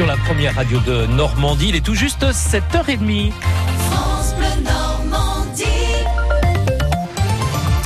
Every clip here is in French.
sur la première radio de Normandie. Il est tout juste 7h30.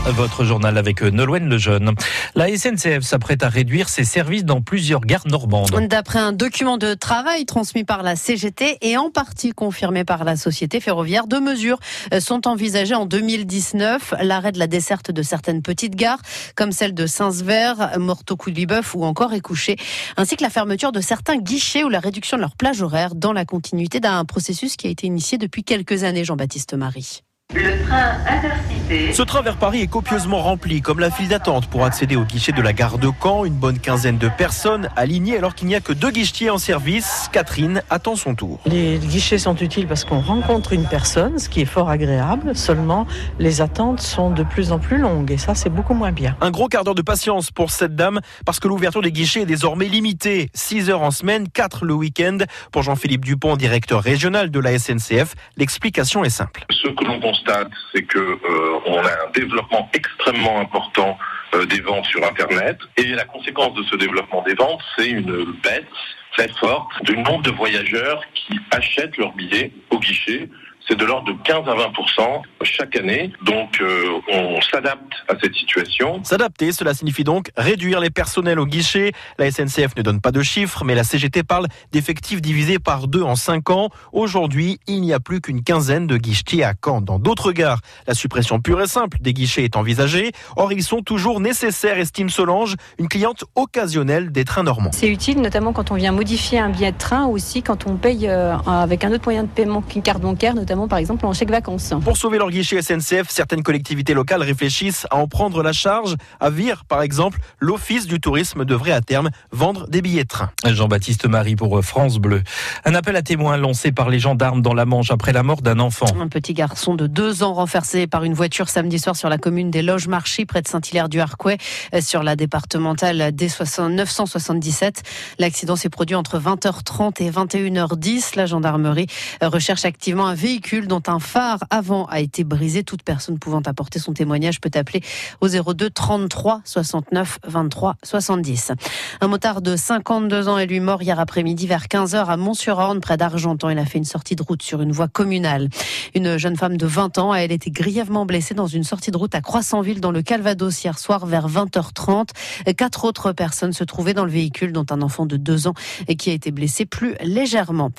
Votre journal avec Nolwenn Lejeune. La SNCF s'apprête à réduire ses services dans plusieurs gares normandes. D'après un document de travail transmis par la CGT et en partie confirmé par la société ferroviaire, deux mesures sont envisagées en 2019. L'arrêt de la desserte de certaines petites gares, comme celle de Saint-Sever, Morteau-Couliboeuf ou encore Écouché, ainsi que la fermeture de certains guichets ou la réduction de leur plage horaire dans la continuité d'un processus qui a été initié depuis quelques années, Jean-Baptiste Marie. Le train intercité. Ce train vers Paris est copieusement rempli, comme la file d'attente pour accéder au guichet de la gare de Caen. Une bonne quinzaine de personnes alignées alors qu'il n'y a que deux guichetiers en service. Catherine attend son tour. Les guichets sont utiles parce qu'on rencontre une personne, ce qui est fort agréable. Seulement, les attentes sont de plus en plus longues et ça, c'est beaucoup moins bien. Un gros quart d'heure de patience pour cette dame parce que l'ouverture des guichets est désormais limitée. 6 heures en semaine, 4 le week-end. Pour Jean-Philippe Dupont, directeur régional de la SNCF, l'explication est simple. Ce que l'on c'est que euh, on a un développement extrêmement important euh, des ventes sur Internet, et la conséquence de ce développement des ventes, c'est une baisse très forte du nombre de voyageurs qui achètent leurs billets au guichet. C'est de l'ordre de 15 à 20 chaque année. Donc euh, on s'adapte à cette situation. S'adapter, cela signifie donc réduire les personnels au guichet. La SNCF ne donne pas de chiffres, mais la CGT parle d'effectifs divisés par deux en cinq ans. Aujourd'hui, il n'y a plus qu'une quinzaine de guichetiers à Caen. Dans d'autres gares, la suppression pure et simple des guichets est envisagée. Or, ils sont toujours nécessaires, estime Solange, une cliente occasionnelle des trains normands. C'est utile, notamment quand on vient modifier un billet de train, ou aussi quand on paye euh, avec un autre moyen de paiement qu'une carte bancaire, notamment par exemple en chèque vacances. Pour sauver leur guichet SNCF, certaines collectivités locales réfléchissent à en prendre la charge. À Vire, par exemple, l'Office du tourisme devrait à terme vendre des billets de train. Jean-Baptiste Marie pour France Bleu. Un appel à témoins lancé par les gendarmes dans la Manche après la mort d'un enfant. Un petit garçon de deux ans renversé par une voiture samedi soir sur la commune des Loges-Marchis près de Saint-Hilaire-du-Harcouët sur la départementale D977. L'accident s'est produit entre 20h30 et 21h10. La gendarmerie recherche activement un véhicule dont un phare avant a été brisé. Toute personne pouvant apporter son témoignage peut appeler au 02 33 69 23 70. Un motard de 52 ans est lui mort hier après-midi vers 15h à Mont-sur-Orne, près d'Argentan. Il a fait une sortie de route sur une voie communale. Une jeune femme de 20 ans a elle été grièvement blessée dans une sortie de route à Croissantville dans le Calvados hier soir vers 20h30. Quatre autres personnes se trouvaient dans le véhicule, dont un enfant de 2 ans et qui a été blessé plus légèrement.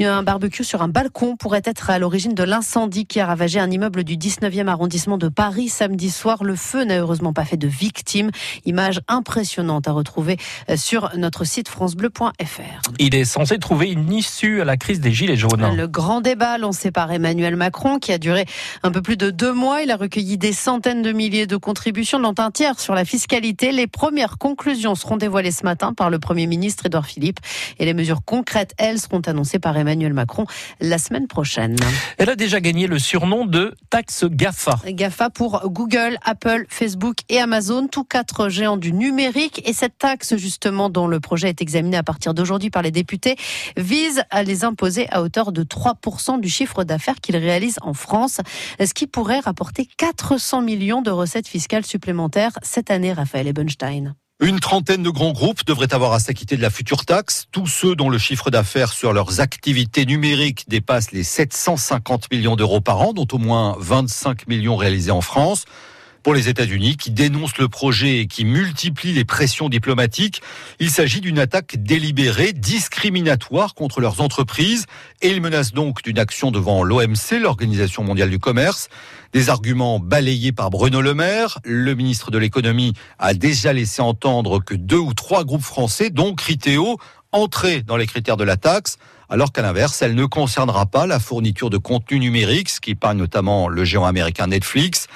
Un barbecue sur un balcon pourrait être à l'origine de l'incendie qui a ravagé un immeuble du 19e arrondissement de Paris samedi soir. Le feu n'a heureusement pas fait de victimes. Image impressionnante à retrouver euh, sur notre site francebleu.fr. Il est censé trouver une issue à la crise des Gilets jaunes. Le grand débat lancé par Emmanuel Macron qui a duré un peu plus de deux mois. Il a recueilli des centaines de milliers de contributions, dont un tiers sur la fiscalité. Les premières conclusions seront dévoilées ce matin par le Premier ministre Edouard Philippe. Et les mesures concrètes, elles, seront annoncées par Emmanuel Macron la semaine prochaine. Elle a déjà gagné le surnom de taxe GAFA. GAFA pour Google, Apple, Facebook et Amazon, tous quatre géants du numérique. Et cette taxe, justement, dont le projet est examiné à partir d'aujourd'hui par les députés, vise à les imposer à hauteur de 3% du chiffre d'affaires qu'ils réalisent en France, ce qui pourrait rapporter 400 millions de recettes fiscales supplémentaires cette année, Raphaël Ebenstein. Une trentaine de grands groupes devraient avoir à s'acquitter de la future taxe. Tous ceux dont le chiffre d'affaires sur leurs activités numériques dépasse les 750 millions d'euros par an, dont au moins 25 millions réalisés en France pour les États-Unis qui dénoncent le projet et qui multiplient les pressions diplomatiques. Il s'agit d'une attaque délibérée, discriminatoire contre leurs entreprises et ils menacent donc d'une action devant l'OMC, l'Organisation mondiale du commerce. Des arguments balayés par Bruno Le Maire. Le ministre de l'économie a déjà laissé entendre que deux ou trois groupes français, dont Criteo, entraient dans les critères de la taxe alors qu'à l'inverse, elle ne concernera pas la fourniture de contenu numérique, ce qui épargne notamment le géant américain Netflix.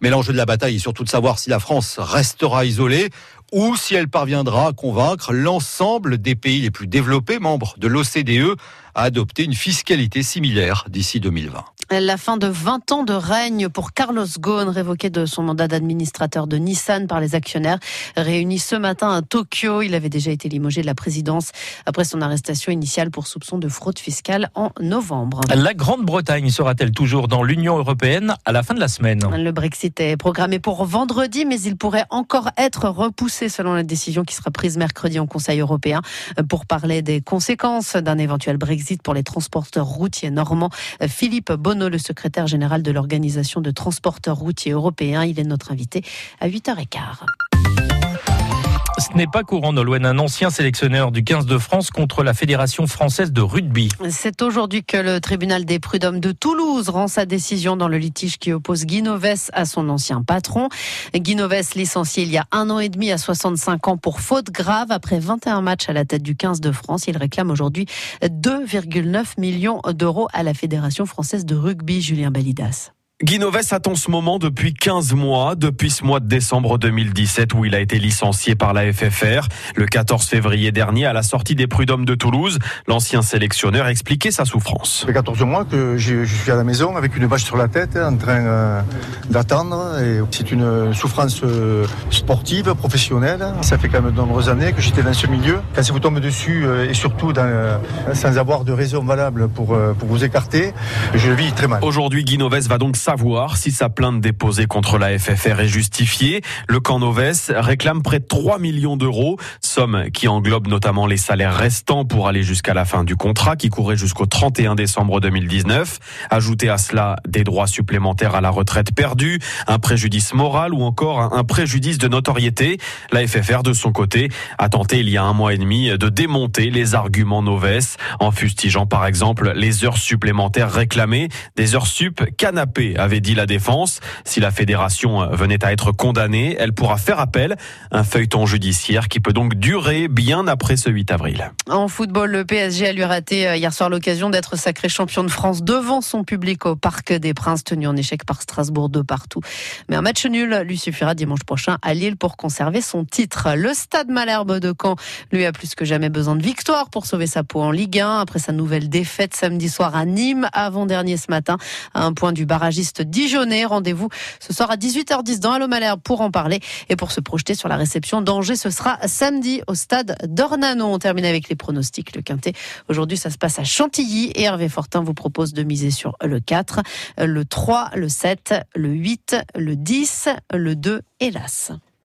Mais l'enjeu de la bataille est surtout de savoir si la France restera isolée ou si elle parviendra à convaincre l'ensemble des pays les plus développés, membres de l'OCDE, à adopter une fiscalité similaire d'ici 2020. La fin de 20 ans de règne pour Carlos Ghosn, révoqué de son mandat d'administrateur de Nissan par les actionnaires, réunis ce matin à Tokyo. Il avait déjà été limogé de la présidence après son arrestation initiale pour soupçon de fraude fiscale en novembre. La Grande-Bretagne sera-t-elle toujours dans l'Union européenne à la fin de la semaine? Le Brexit est programmé pour vendredi, mais il pourrait encore être repoussé selon la décision qui sera prise mercredi en Conseil européen pour parler des conséquences d'un éventuel Brexit pour les transporteurs routiers normands. Philippe Bonneau, le secrétaire général de l'Organisation de transporteurs routiers européens, il est notre invité à 8h15. Ce n'est pas courant, Nolwenn, un ancien sélectionneur du 15 de France contre la Fédération française de rugby. C'est aujourd'hui que le tribunal des prud'hommes de Toulouse rend sa décision dans le litige qui oppose Guy à son ancien patron. Guy licencié il y a un an et demi à 65 ans pour faute grave après 21 matchs à la tête du 15 de France. Il réclame aujourd'hui 2,9 millions d'euros à la Fédération française de rugby, Julien Balidas. Guinoves attend ce moment depuis 15 mois, depuis ce mois de décembre 2017 où il a été licencié par la FFR. Le 14 février dernier, à la sortie des prud'hommes de Toulouse, l'ancien sélectionneur expliquait sa souffrance. Ça fait 14 mois que je suis à la maison avec une vache sur la tête en train euh, d'attendre. C'est une souffrance euh, sportive, professionnelle. Ça fait quand même de nombreuses années que j'étais dans ce milieu. Quand ça vous tombe dessus euh, et surtout dans, sans avoir de raison valable pour, pour vous écarter, je vis très mal. Aujourd'hui, Guinoves va donc savoir si sa plainte déposée contre la FFR est justifiée. Le camp Noves réclame près de 3 millions d'euros, somme qui englobe notamment les salaires restants pour aller jusqu'à la fin du contrat qui courait jusqu'au 31 décembre 2019. Ajouter à cela des droits supplémentaires à la retraite perdue, un préjudice moral ou encore un préjudice de notoriété. La FFR, de son côté, a tenté il y a un mois et demi de démonter les arguments Noves en fustigeant par exemple les heures supplémentaires réclamées, des heures sup canapées avait dit la défense. Si la fédération venait à être condamnée, elle pourra faire appel. Un feuilleton judiciaire qui peut donc durer bien après ce 8 avril. En football, le PSG a lui raté euh, hier soir l'occasion d'être sacré champion de France devant son public au Parc des Princes, tenu en échec par Strasbourg de partout. Mais un match nul lui suffira dimanche prochain à Lille pour conserver son titre. Le Stade Malherbe de Caen, lui, a plus que jamais besoin de victoire pour sauver sa peau en Ligue 1 après sa nouvelle défaite samedi soir à Nîmes, avant-dernier ce matin, à un point du barragiste Dijonais. Rendez-vous ce soir à 18h10 dans Allo Malherbe pour en parler et pour se projeter sur la réception d'Angers. Ce sera samedi au stade d'Ornanon. On termine avec les pronostics. Le quintet. Aujourd'hui, ça se passe à Chantilly et Hervé Fortin vous propose de miser sur le 4, le 3, le 7, le 8, le 10, le 2 et l'As.